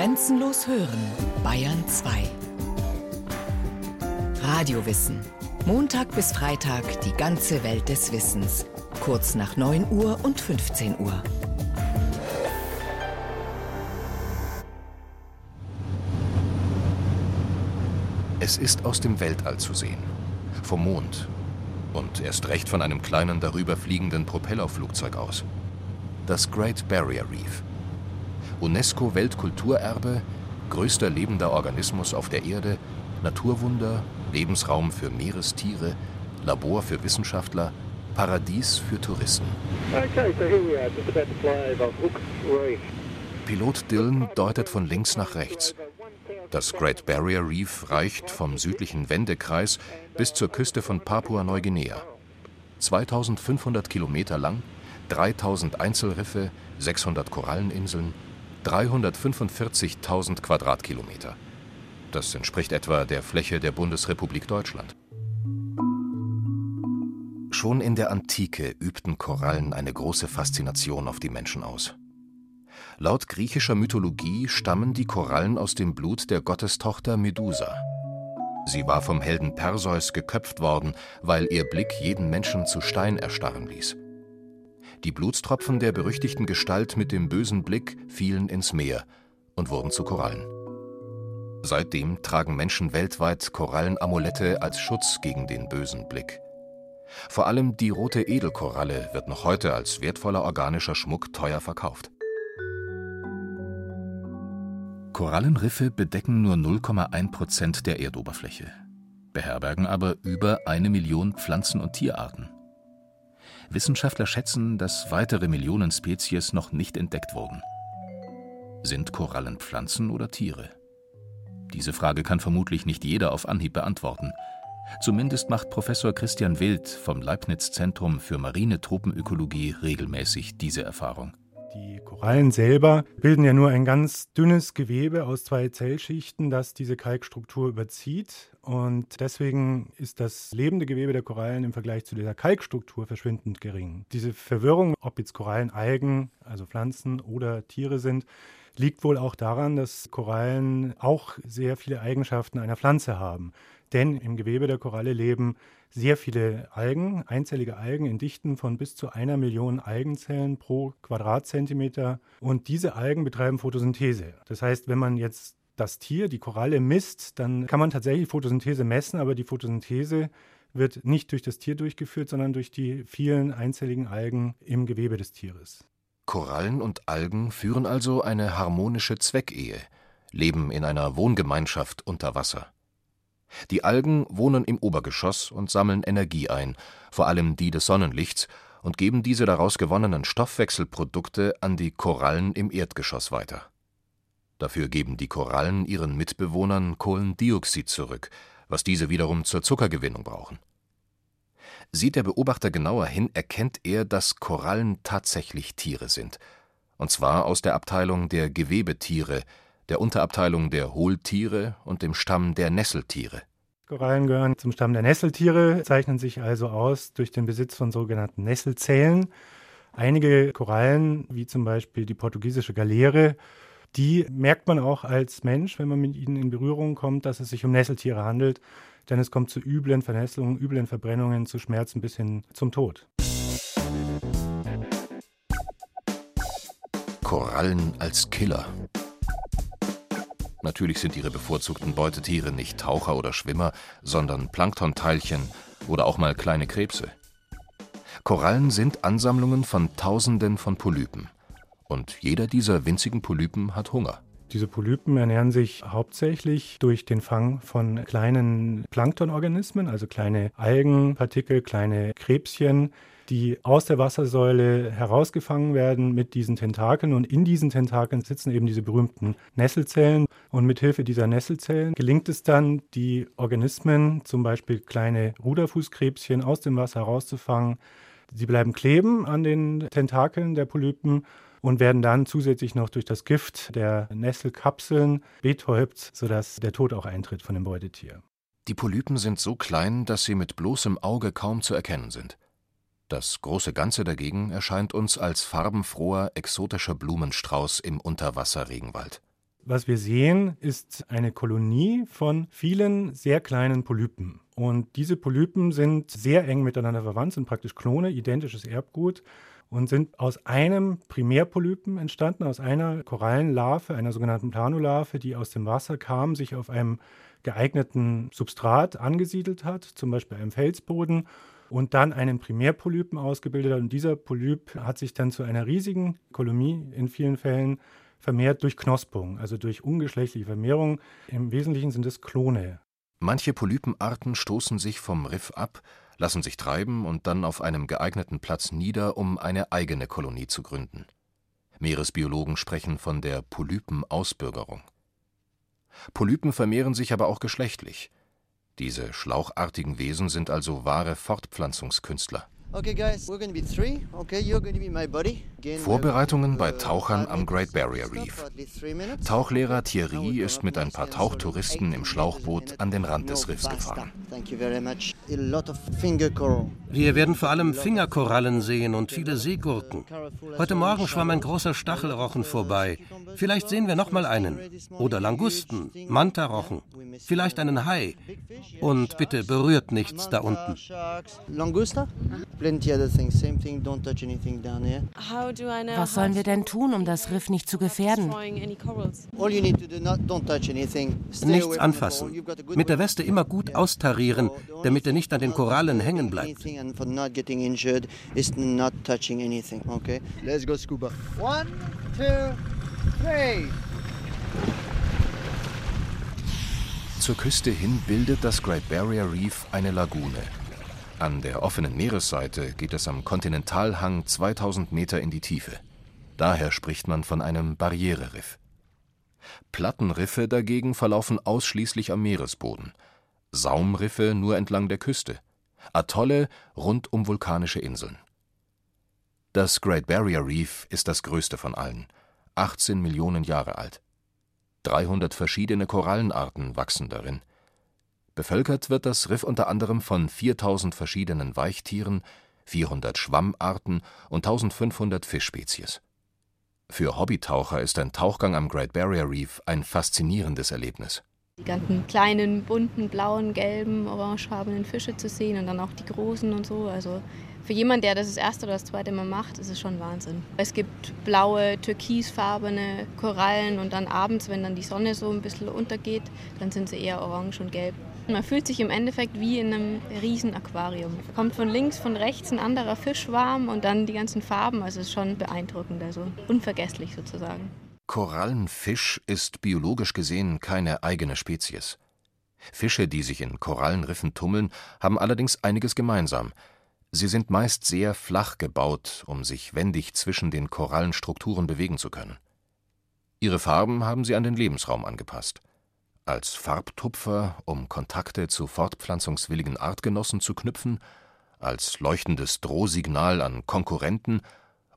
Grenzenlos hören, Bayern 2. Radiowissen. Montag bis Freitag die ganze Welt des Wissens. Kurz nach 9 Uhr und 15 Uhr. Es ist aus dem Weltall zu sehen. Vom Mond. Und erst recht von einem kleinen darüber fliegenden Propellerflugzeug aus. Das Great Barrier Reef. UNESCO-Weltkulturerbe, größter lebender Organismus auf der Erde, Naturwunder, Lebensraum für Meerestiere, Labor für Wissenschaftler, Paradies für Touristen. Pilot Dillon deutet von links nach rechts. Das Great Barrier Reef reicht vom südlichen Wendekreis bis zur Küste von Papua-Neuguinea. 2500 Kilometer lang, 3000 Einzelriffe, 600 Koralleninseln, 345.000 Quadratkilometer. Das entspricht etwa der Fläche der Bundesrepublik Deutschland. Schon in der Antike übten Korallen eine große Faszination auf die Menschen aus. Laut griechischer Mythologie stammen die Korallen aus dem Blut der Gottestochter Medusa. Sie war vom Helden Perseus geköpft worden, weil ihr Blick jeden Menschen zu Stein erstarren ließ. Die Blutstropfen der berüchtigten Gestalt mit dem bösen Blick fielen ins Meer und wurden zu Korallen. Seitdem tragen Menschen weltweit Korallenamulette als Schutz gegen den bösen Blick. Vor allem die rote Edelkoralle wird noch heute als wertvoller organischer Schmuck teuer verkauft. Korallenriffe bedecken nur 0,1 Prozent der Erdoberfläche, beherbergen aber über eine Million Pflanzen- und Tierarten. Wissenschaftler schätzen, dass weitere Millionen Spezies noch nicht entdeckt wurden. Sind Korallen Pflanzen oder Tiere? Diese Frage kann vermutlich nicht jeder auf Anhieb beantworten. Zumindest macht Professor Christian Wild vom Leibniz Zentrum für marine Tropenökologie regelmäßig diese Erfahrung. Die Korallen selber bilden ja nur ein ganz dünnes Gewebe aus zwei Zellschichten, das diese Kalkstruktur überzieht. Und deswegen ist das lebende Gewebe der Korallen im Vergleich zu dieser Kalkstruktur verschwindend gering. Diese Verwirrung, ob jetzt Korallen Algen, also Pflanzen oder Tiere sind, liegt wohl auch daran, dass Korallen auch sehr viele Eigenschaften einer Pflanze haben. Denn im Gewebe der Koralle leben sehr viele Algen, einzellige Algen in Dichten von bis zu einer Million Algenzellen pro Quadratzentimeter. Und diese Algen betreiben Photosynthese. Das heißt, wenn man jetzt das Tier, die Koralle misst, dann kann man tatsächlich Photosynthese messen, aber die Photosynthese wird nicht durch das Tier durchgeführt, sondern durch die vielen einzelligen Algen im Gewebe des Tieres. Korallen und Algen führen also eine harmonische Zweckehe, leben in einer Wohngemeinschaft unter Wasser. Die Algen wohnen im Obergeschoss und sammeln Energie ein, vor allem die des Sonnenlichts, und geben diese daraus gewonnenen Stoffwechselprodukte an die Korallen im Erdgeschoss weiter. Dafür geben die Korallen ihren Mitbewohnern Kohlendioxid zurück, was diese wiederum zur Zuckergewinnung brauchen. Sieht der Beobachter genauer hin, erkennt er, dass Korallen tatsächlich Tiere sind, und zwar aus der Abteilung der Gewebetiere, der Unterabteilung der Hohltiere und dem Stamm der Nesseltiere. Korallen gehören zum Stamm der Nesseltiere, zeichnen sich also aus durch den Besitz von sogenannten Nesselzellen. Einige Korallen, wie zum Beispiel die portugiesische Galeere, die merkt man auch als Mensch, wenn man mit ihnen in Berührung kommt, dass es sich um Nesseltiere handelt, denn es kommt zu üblen Vernässelungen, üblen Verbrennungen, zu Schmerzen bis hin zum Tod. Korallen als Killer. Natürlich sind ihre bevorzugten Beutetiere nicht Taucher oder Schwimmer, sondern Planktonteilchen oder auch mal kleine Krebse. Korallen sind Ansammlungen von Tausenden von Polypen. Und jeder dieser winzigen Polypen hat Hunger. Diese Polypen ernähren sich hauptsächlich durch den Fang von kleinen Planktonorganismen, also kleine Algenpartikel, kleine Krebschen, die aus der Wassersäule herausgefangen werden mit diesen Tentakeln. Und in diesen Tentakeln sitzen eben diese berühmten Nesselzellen. Und mit Hilfe dieser Nesselzellen gelingt es dann, die Organismen, zum Beispiel kleine Ruderfußkrebschen, aus dem Wasser herauszufangen. Sie bleiben kleben an den Tentakeln der Polypen und werden dann zusätzlich noch durch das Gift der Nesselkapseln betäubt, sodass der Tod auch eintritt von dem Beutetier. Die Polypen sind so klein, dass sie mit bloßem Auge kaum zu erkennen sind. Das große Ganze dagegen erscheint uns als farbenfroher, exotischer Blumenstrauß im Unterwasserregenwald. Was wir sehen, ist eine Kolonie von vielen sehr kleinen Polypen. Und diese Polypen sind sehr eng miteinander verwandt, sind praktisch Klone, identisches Erbgut und sind aus einem Primärpolypen entstanden, aus einer Korallenlarve, einer sogenannten Planolarve, die aus dem Wasser kam, sich auf einem geeigneten Substrat angesiedelt hat, zum Beispiel einem Felsboden, und dann einen Primärpolypen ausgebildet hat. Und dieser Polyp hat sich dann zu einer riesigen Kolonie in vielen Fällen vermehrt durch Knospung, also durch ungeschlechtliche Vermehrung. Im Wesentlichen sind es Klone. Manche Polypenarten stoßen sich vom Riff ab, lassen sich treiben und dann auf einem geeigneten Platz nieder, um eine eigene Kolonie zu gründen. Meeresbiologen sprechen von der Polypenausbürgerung. Polypen vermehren sich aber auch geschlechtlich. Diese schlauchartigen Wesen sind also wahre Fortpflanzungskünstler Vorbereitungen bei Tauchern am Great Barrier Reef. Tauchlehrer Thierry ist mit ein paar Tauchtouristen im Schlauchboot an den Rand des Riffs gefahren. Wir werden vor allem Fingerkorallen sehen und viele Seegurken. Heute Morgen schwamm ein großer Stachelrochen vorbei. Vielleicht sehen wir noch mal einen. Oder Langusten, Mantarochen, vielleicht einen Hai. Und bitte berührt nichts da unten. Was sollen wir denn tun, um das Riff nicht zu gefährden? Nichts anfassen. Mit der Weste immer gut austarieren, damit er nicht an den Korallen hängen bleibt. One, two, three. Zur Küste hin bildet das Great Barrier Reef eine Lagune. An der offenen Meeresseite geht es am Kontinentalhang 2000 Meter in die Tiefe. Daher spricht man von einem Barriereriff. Plattenriffe dagegen verlaufen ausschließlich am Meeresboden, Saumriffe nur entlang der Küste, Atolle rund um vulkanische Inseln. Das Great Barrier Reef ist das größte von allen, 18 Millionen Jahre alt. 300 verschiedene Korallenarten wachsen darin. Bevölkert wird das Riff unter anderem von 4000 verschiedenen Weichtieren, 400 Schwammarten und 1500 Fischspezies. Für Hobbytaucher ist ein Tauchgang am Great Barrier Reef ein faszinierendes Erlebnis. Die ganzen kleinen, bunten, blauen, gelben, orangefarbenen Fische zu sehen und dann auch die großen und so. Also für jemanden, der das das erste oder das zweite Mal macht, ist es schon Wahnsinn. Es gibt blaue, türkisfarbene Korallen und dann abends, wenn dann die Sonne so ein bisschen untergeht, dann sind sie eher orange und gelb. Man fühlt sich im Endeffekt wie in einem riesen Aquarium. Kommt von links, von rechts ein anderer Fischwarm und dann die ganzen Farben. Also es ist schon beeindruckend, also unvergesslich sozusagen. Korallenfisch ist biologisch gesehen keine eigene Spezies. Fische, die sich in Korallenriffen tummeln, haben allerdings einiges gemeinsam. Sie sind meist sehr flach gebaut, um sich wendig zwischen den Korallenstrukturen bewegen zu können. Ihre Farben haben sie an den Lebensraum angepasst als Farbtupfer, um Kontakte zu fortpflanzungswilligen Artgenossen zu knüpfen, als leuchtendes Drohsignal an Konkurrenten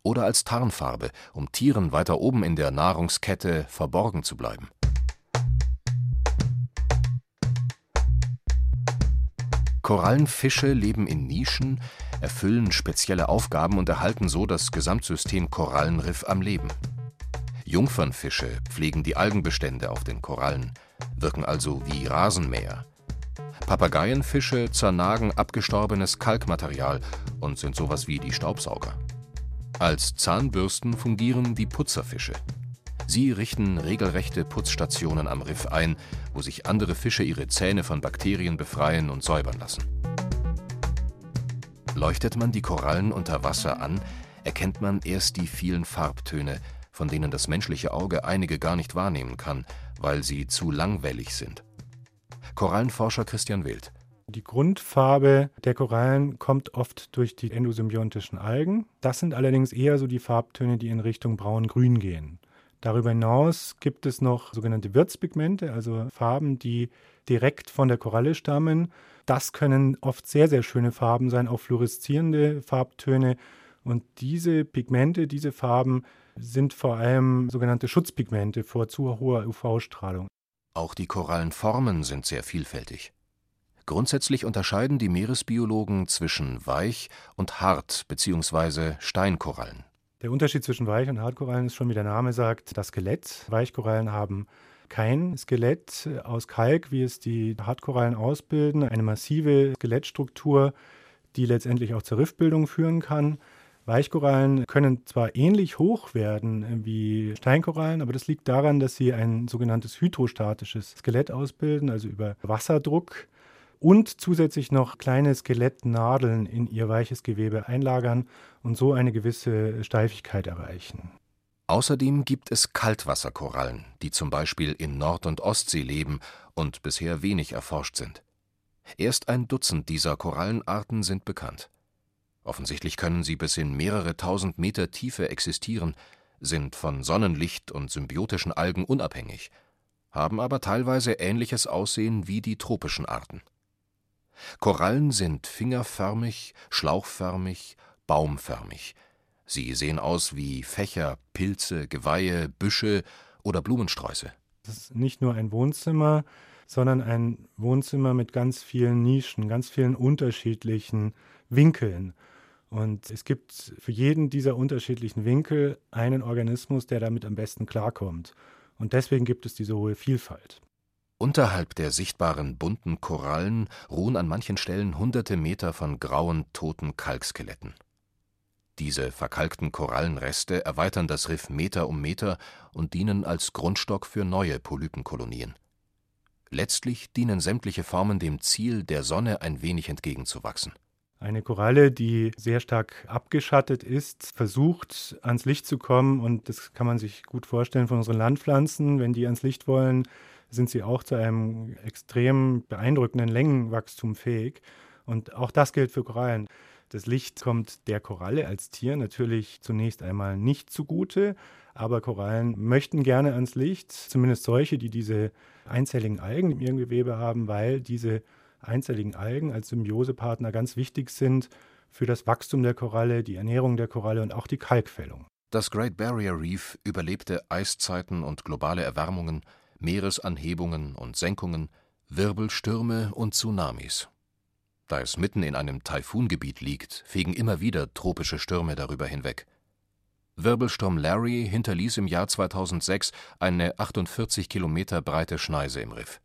oder als Tarnfarbe, um Tieren weiter oben in der Nahrungskette verborgen zu bleiben. Korallenfische leben in Nischen, erfüllen spezielle Aufgaben und erhalten so das Gesamtsystem Korallenriff am Leben. Jungfernfische pflegen die Algenbestände auf den Korallen, wirken also wie Rasenmäher. Papageienfische zernagen abgestorbenes Kalkmaterial und sind sowas wie die Staubsauger. Als Zahnbürsten fungieren die Putzerfische. Sie richten regelrechte Putzstationen am Riff ein, wo sich andere Fische ihre Zähne von Bakterien befreien und säubern lassen. Leuchtet man die Korallen unter Wasser an, erkennt man erst die vielen Farbtöne, von denen das menschliche Auge einige gar nicht wahrnehmen kann, weil sie zu langwellig sind. Korallenforscher Christian Wild. Die Grundfarbe der Korallen kommt oft durch die endosymbiotischen Algen. Das sind allerdings eher so die Farbtöne, die in Richtung braun-grün gehen. Darüber hinaus gibt es noch sogenannte Wirtspigmente, also Farben, die direkt von der Koralle stammen. Das können oft sehr, sehr schöne Farben sein, auch fluoreszierende Farbtöne. Und diese Pigmente, diese Farben sind vor allem sogenannte Schutzpigmente vor zu hoher UV-Strahlung. Auch die Korallenformen sind sehr vielfältig. Grundsätzlich unterscheiden die Meeresbiologen zwischen weich und hart bzw. Steinkorallen. Der Unterschied zwischen Weich- und Hartkorallen ist schon, wie der Name sagt, das Skelett. Weichkorallen haben kein Skelett aus Kalk, wie es die Hartkorallen ausbilden, eine massive Skelettstruktur, die letztendlich auch zur Riffbildung führen kann. Weichkorallen können zwar ähnlich hoch werden wie Steinkorallen, aber das liegt daran, dass sie ein sogenanntes hydrostatisches Skelett ausbilden, also über Wasserdruck und zusätzlich noch kleine Skelettnadeln in ihr weiches Gewebe einlagern und so eine gewisse Steifigkeit erreichen. Außerdem gibt es Kaltwasserkorallen, die zum Beispiel in Nord- und Ostsee leben und bisher wenig erforscht sind. Erst ein Dutzend dieser Korallenarten sind bekannt. Offensichtlich können sie bis in mehrere tausend Meter Tiefe existieren, sind von Sonnenlicht und symbiotischen Algen unabhängig, haben aber teilweise ähnliches Aussehen wie die tropischen Arten. Korallen sind fingerförmig, schlauchförmig, baumförmig. Sie sehen aus wie Fächer, Pilze, Geweihe, Büsche oder Blumensträuße. Das ist nicht nur ein Wohnzimmer, sondern ein Wohnzimmer mit ganz vielen Nischen, ganz vielen unterschiedlichen Winkeln. Und es gibt für jeden dieser unterschiedlichen Winkel einen Organismus, der damit am besten klarkommt. Und deswegen gibt es diese hohe Vielfalt. Unterhalb der sichtbaren bunten Korallen ruhen an manchen Stellen hunderte Meter von grauen, toten Kalkskeletten. Diese verkalkten Korallenreste erweitern das Riff Meter um Meter und dienen als Grundstock für neue Polypenkolonien. Letztlich dienen sämtliche Formen dem Ziel, der Sonne ein wenig entgegenzuwachsen. Eine Koralle, die sehr stark abgeschattet ist, versucht ans Licht zu kommen und das kann man sich gut vorstellen von unseren Landpflanzen. Wenn die ans Licht wollen, sind sie auch zu einem extrem beeindruckenden Längenwachstum fähig. Und auch das gilt für Korallen. Das Licht kommt der Koralle als Tier natürlich zunächst einmal nicht zugute, aber Korallen möchten gerne ans Licht, zumindest solche, die diese einzelligen Algen ihrem Gewebe haben, weil diese einzelligen Algen als Symbiosepartner ganz wichtig sind für das Wachstum der Koralle, die Ernährung der Koralle und auch die Kalkfällung. Das Great Barrier Reef überlebte Eiszeiten und globale Erwärmungen, Meeresanhebungen und Senkungen, Wirbelstürme und Tsunamis. Da es mitten in einem Taifungebiet liegt, fegen immer wieder tropische Stürme darüber hinweg. Wirbelsturm Larry hinterließ im Jahr 2006 eine 48 Kilometer breite Schneise im Riff.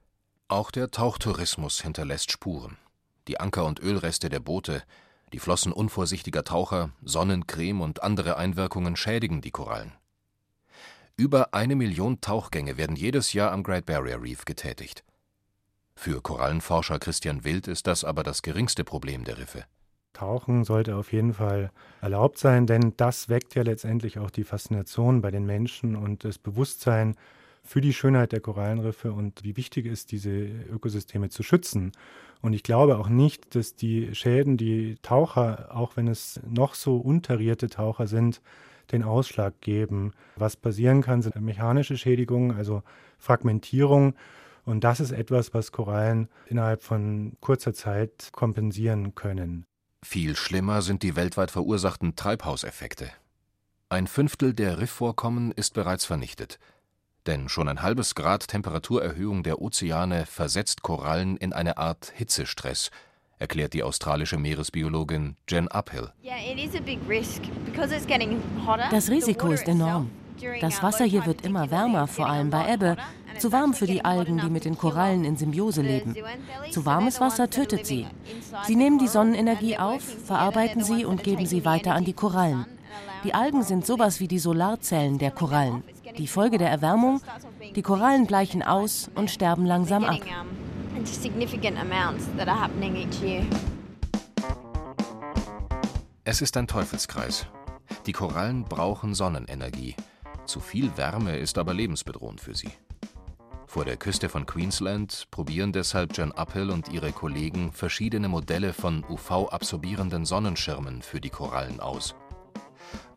Auch der Tauchtourismus hinterlässt Spuren. Die Anker- und Ölreste der Boote, die Flossen unvorsichtiger Taucher, Sonnencreme und andere Einwirkungen schädigen die Korallen. Über eine Million Tauchgänge werden jedes Jahr am Great Barrier Reef getätigt. Für Korallenforscher Christian Wild ist das aber das geringste Problem der Riffe. Tauchen sollte auf jeden Fall erlaubt sein, denn das weckt ja letztendlich auch die Faszination bei den Menschen und das Bewusstsein für die Schönheit der Korallenriffe und wie wichtig es ist, diese Ökosysteme zu schützen. Und ich glaube auch nicht, dass die Schäden, die Taucher, auch wenn es noch so untarierte Taucher sind, den Ausschlag geben. Was passieren kann, sind mechanische Schädigungen, also Fragmentierung. Und das ist etwas, was Korallen innerhalb von kurzer Zeit kompensieren können. Viel schlimmer sind die weltweit verursachten Treibhauseffekte. Ein Fünftel der Riffvorkommen ist bereits vernichtet. Denn schon ein halbes Grad Temperaturerhöhung der Ozeane versetzt Korallen in eine Art Hitzestress, erklärt die australische Meeresbiologin Jen Uphill. Das Risiko ist enorm. Das Wasser hier wird immer wärmer, vor allem bei Ebbe. Zu warm für die Algen, die mit den Korallen in Symbiose leben. Zu warmes Wasser tötet sie. Sie nehmen die Sonnenenergie auf, verarbeiten sie und geben sie weiter an die Korallen. Die Algen sind sowas wie die Solarzellen der Korallen. Die Folge der Erwärmung, die Korallen gleichen aus und sterben langsam ab. Es ist ein Teufelskreis. Die Korallen brauchen Sonnenenergie. Zu viel Wärme ist aber lebensbedrohend für sie. Vor der Küste von Queensland probieren deshalb Jen Uphill und ihre Kollegen verschiedene Modelle von UV-absorbierenden Sonnenschirmen für die Korallen aus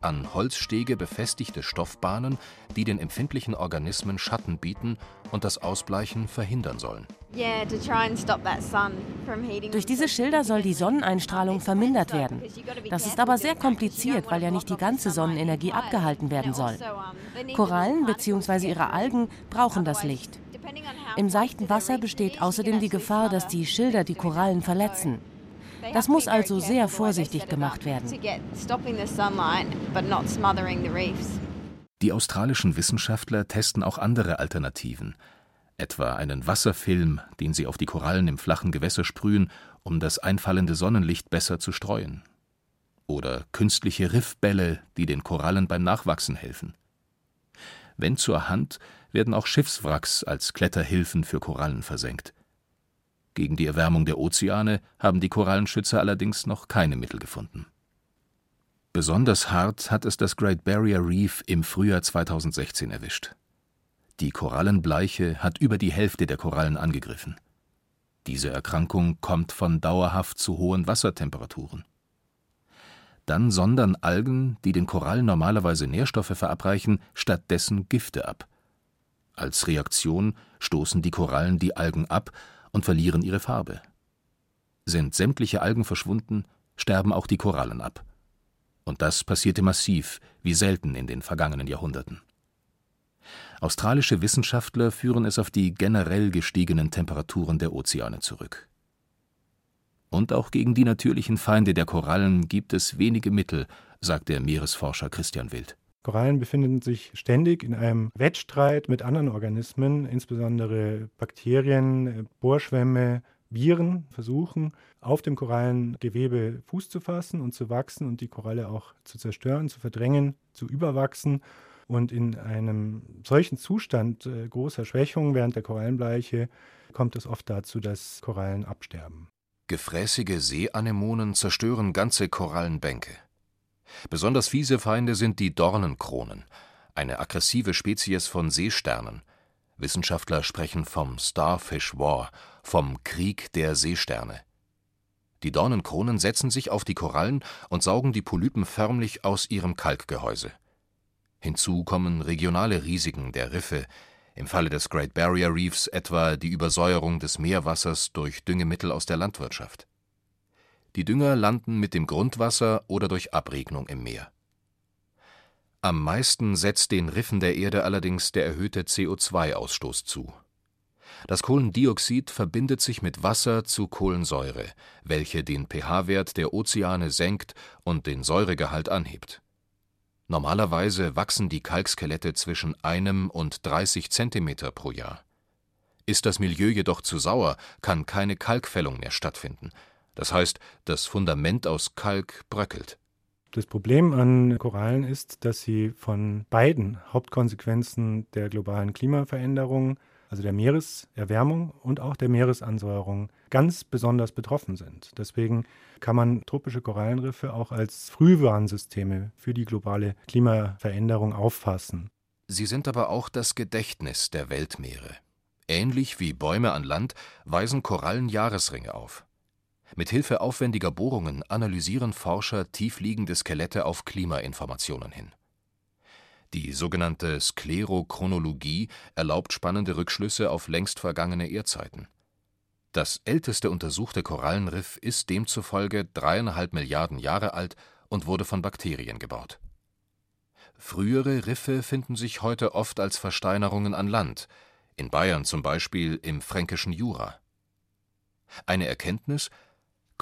an Holzstege befestigte Stoffbahnen, die den empfindlichen Organismen Schatten bieten und das Ausbleichen verhindern sollen. Durch diese Schilder soll die Sonneneinstrahlung vermindert werden. Das ist aber sehr kompliziert, weil ja nicht die ganze Sonnenenergie abgehalten werden soll. Korallen bzw. ihre Algen brauchen das Licht. Im seichten Wasser besteht außerdem die Gefahr, dass die Schilder die Korallen verletzen. Das muss also sehr vorsichtig gemacht werden. Die australischen Wissenschaftler testen auch andere Alternativen, etwa einen Wasserfilm, den sie auf die Korallen im flachen Gewässer sprühen, um das einfallende Sonnenlicht besser zu streuen. Oder künstliche Riffbälle, die den Korallen beim Nachwachsen helfen. Wenn zur Hand, werden auch Schiffswracks als Kletterhilfen für Korallen versenkt. Gegen die Erwärmung der Ozeane haben die Korallenschützer allerdings noch keine Mittel gefunden. Besonders hart hat es das Great Barrier Reef im Frühjahr 2016 erwischt. Die Korallenbleiche hat über die Hälfte der Korallen angegriffen. Diese Erkrankung kommt von dauerhaft zu hohen Wassertemperaturen. Dann sondern Algen, die den Korallen normalerweise Nährstoffe verabreichen, stattdessen Gifte ab. Als Reaktion stoßen die Korallen die Algen ab und verlieren ihre Farbe. Sind sämtliche Algen verschwunden, sterben auch die Korallen ab. Und das passierte massiv, wie selten in den vergangenen Jahrhunderten. Australische Wissenschaftler führen es auf die generell gestiegenen Temperaturen der Ozeane zurück. Und auch gegen die natürlichen Feinde der Korallen gibt es wenige Mittel, sagt der Meeresforscher Christian Wild. Korallen befinden sich ständig in einem Wettstreit mit anderen Organismen, insbesondere Bakterien, Bohrschwämme, Viren versuchen, auf dem Korallengewebe Fuß zu fassen und zu wachsen und die Koralle auch zu zerstören, zu verdrängen, zu überwachsen. Und in einem solchen Zustand äh, großer Schwächung während der Korallenbleiche kommt es oft dazu, dass Korallen absterben. Gefräßige Seeanemonen zerstören ganze Korallenbänke. Besonders fiese Feinde sind die Dornenkronen, eine aggressive Spezies von Seesternen. Wissenschaftler sprechen vom Starfish War, vom Krieg der Seesterne. Die Dornenkronen setzen sich auf die Korallen und saugen die Polypen förmlich aus ihrem Kalkgehäuse. Hinzu kommen regionale Risiken der Riffe, im Falle des Great Barrier Reefs etwa die Übersäuerung des Meerwassers durch Düngemittel aus der Landwirtschaft. Die Dünger landen mit dem Grundwasser oder durch Abregnung im Meer. Am meisten setzt den Riffen der Erde allerdings der erhöhte CO2-Ausstoß zu. Das Kohlendioxid verbindet sich mit Wasser zu Kohlensäure, welche den pH-Wert der Ozeane senkt und den Säuregehalt anhebt. Normalerweise wachsen die Kalkskelette zwischen einem und 30 Zentimeter pro Jahr. Ist das Milieu jedoch zu sauer, kann keine Kalkfällung mehr stattfinden. Das heißt, das Fundament aus Kalk bröckelt. Das Problem an Korallen ist, dass sie von beiden Hauptkonsequenzen der globalen Klimaveränderung also der Meereserwärmung und auch der Meeresansäuerung, ganz besonders betroffen sind. Deswegen kann man tropische Korallenriffe auch als Frühwarnsysteme für die globale Klimaveränderung auffassen. Sie sind aber auch das Gedächtnis der Weltmeere. Ähnlich wie Bäume an Land weisen Korallen Jahresringe auf. Mit Hilfe aufwendiger Bohrungen analysieren Forscher tiefliegende Skelette auf Klimainformationen hin. Die sogenannte Sklerochronologie erlaubt spannende Rückschlüsse auf längst vergangene Erdzeiten. Das älteste untersuchte Korallenriff ist demzufolge dreieinhalb Milliarden Jahre alt und wurde von Bakterien gebaut. Frühere Riffe finden sich heute oft als Versteinerungen an Land, in Bayern zum Beispiel im fränkischen Jura. Eine Erkenntnis: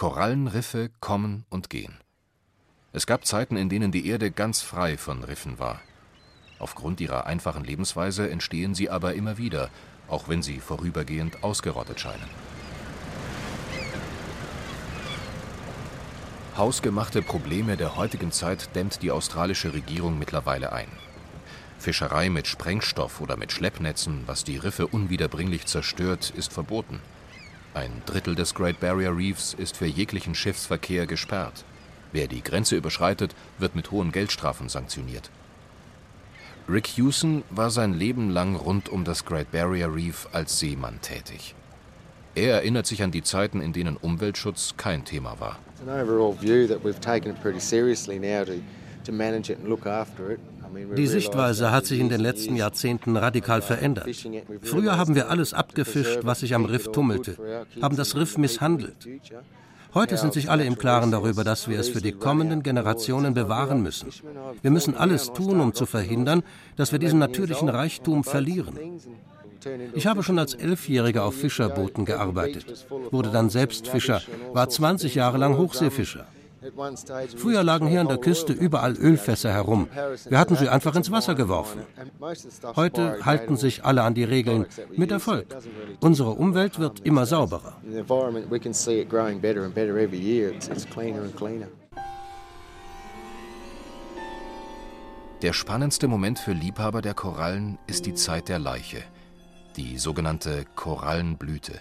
Korallenriffe kommen und gehen. Es gab Zeiten, in denen die Erde ganz frei von Riffen war. Aufgrund ihrer einfachen Lebensweise entstehen sie aber immer wieder, auch wenn sie vorübergehend ausgerottet scheinen. Hausgemachte Probleme der heutigen Zeit dämmt die australische Regierung mittlerweile ein. Fischerei mit Sprengstoff oder mit Schleppnetzen, was die Riffe unwiederbringlich zerstört, ist verboten. Ein Drittel des Great Barrier Reefs ist für jeglichen Schiffsverkehr gesperrt. Wer die Grenze überschreitet, wird mit hohen Geldstrafen sanktioniert. Rick Hewson war sein Leben lang rund um das Great Barrier Reef als Seemann tätig. Er erinnert sich an die Zeiten, in denen Umweltschutz kein Thema war. Die Sichtweise hat sich in den letzten Jahrzehnten radikal verändert. Früher haben wir alles abgefischt, was sich am Riff tummelte, haben das Riff misshandelt. Heute sind sich alle im Klaren darüber, dass wir es für die kommenden Generationen bewahren müssen. Wir müssen alles tun, um zu verhindern, dass wir diesen natürlichen Reichtum verlieren. Ich habe schon als Elfjähriger auf Fischerbooten gearbeitet, wurde dann selbst Fischer, war 20 Jahre lang Hochseefischer. Früher lagen hier an der Küste überall Ölfässer herum. Wir hatten sie einfach ins Wasser geworfen. Heute halten sich alle an die Regeln, mit Erfolg. Unsere Umwelt wird immer sauberer. Der spannendste Moment für Liebhaber der Korallen ist die Zeit der Leiche, die sogenannte Korallenblüte.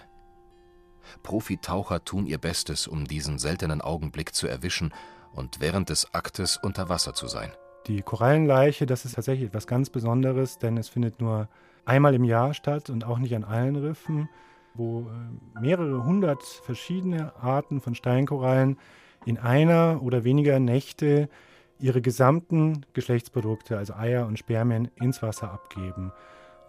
Profitaucher tun ihr Bestes, um diesen seltenen Augenblick zu erwischen und während des Aktes unter Wasser zu sein. Die Korallenleiche, das ist tatsächlich etwas ganz Besonderes, denn es findet nur einmal im Jahr statt und auch nicht an allen Riffen, wo äh, mehrere hundert verschiedene Arten von Steinkorallen in einer oder weniger Nächte ihre gesamten Geschlechtsprodukte, also Eier und Spermien, ins Wasser abgeben.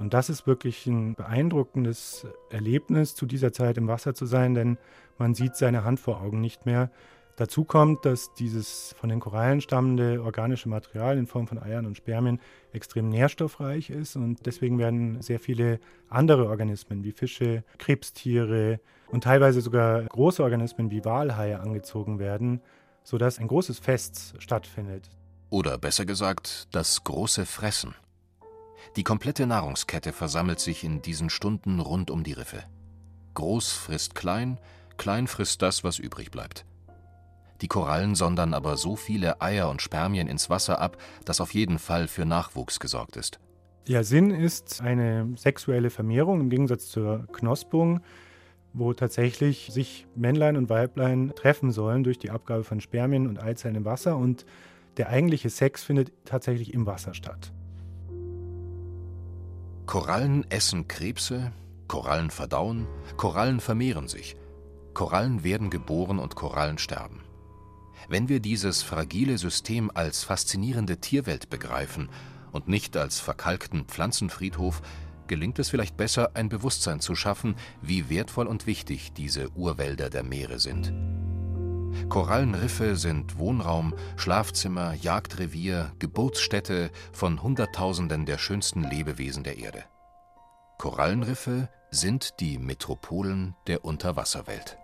Und das ist wirklich ein beeindruckendes Erlebnis, zu dieser Zeit im Wasser zu sein, denn man sieht seine Hand vor Augen nicht mehr. Dazu kommt, dass dieses von den Korallen stammende organische Material in Form von Eiern und Spermien extrem nährstoffreich ist und deswegen werden sehr viele andere Organismen wie Fische, Krebstiere und teilweise sogar große Organismen wie Walhaie angezogen werden, sodass ein großes Fest stattfindet. Oder besser gesagt, das große Fressen. Die komplette Nahrungskette versammelt sich in diesen Stunden rund um die Riffe. Groß frisst klein, klein frisst das, was übrig bleibt. Die Korallen sondern aber so viele Eier und Spermien ins Wasser ab, dass auf jeden Fall für Nachwuchs gesorgt ist. Ja, Sinn ist eine sexuelle Vermehrung im Gegensatz zur Knospung, wo tatsächlich sich Männlein und Weiblein treffen sollen durch die Abgabe von Spermien und Eizellen im Wasser und der eigentliche Sex findet tatsächlich im Wasser statt. Korallen essen Krebse, Korallen verdauen, Korallen vermehren sich, Korallen werden geboren und Korallen sterben. Wenn wir dieses fragile System als faszinierende Tierwelt begreifen und nicht als verkalkten Pflanzenfriedhof, gelingt es vielleicht besser, ein Bewusstsein zu schaffen, wie wertvoll und wichtig diese Urwälder der Meere sind. Korallenriffe sind Wohnraum, Schlafzimmer, Jagdrevier, Geburtsstätte von Hunderttausenden der schönsten Lebewesen der Erde. Korallenriffe sind die Metropolen der Unterwasserwelt.